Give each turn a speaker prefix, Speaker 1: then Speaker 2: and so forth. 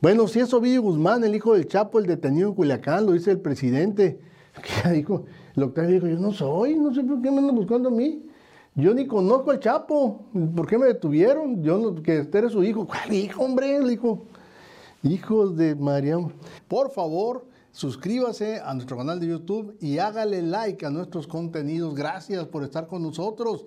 Speaker 1: Bueno, si es Ovidio Guzmán, el hijo del Chapo, el detenido en Culiacán, lo dice el presidente. Que dijo, el Octavio dijo, yo no soy, no sé por qué me andan buscando a mí. Yo ni conozco al Chapo. ¿Por qué me detuvieron? Yo no, que este era su hijo. ¿Cuál hijo, hombre? El hijo. Hijos de María. Por favor, suscríbase a nuestro canal de YouTube y hágale like a nuestros contenidos. Gracias por estar con nosotros.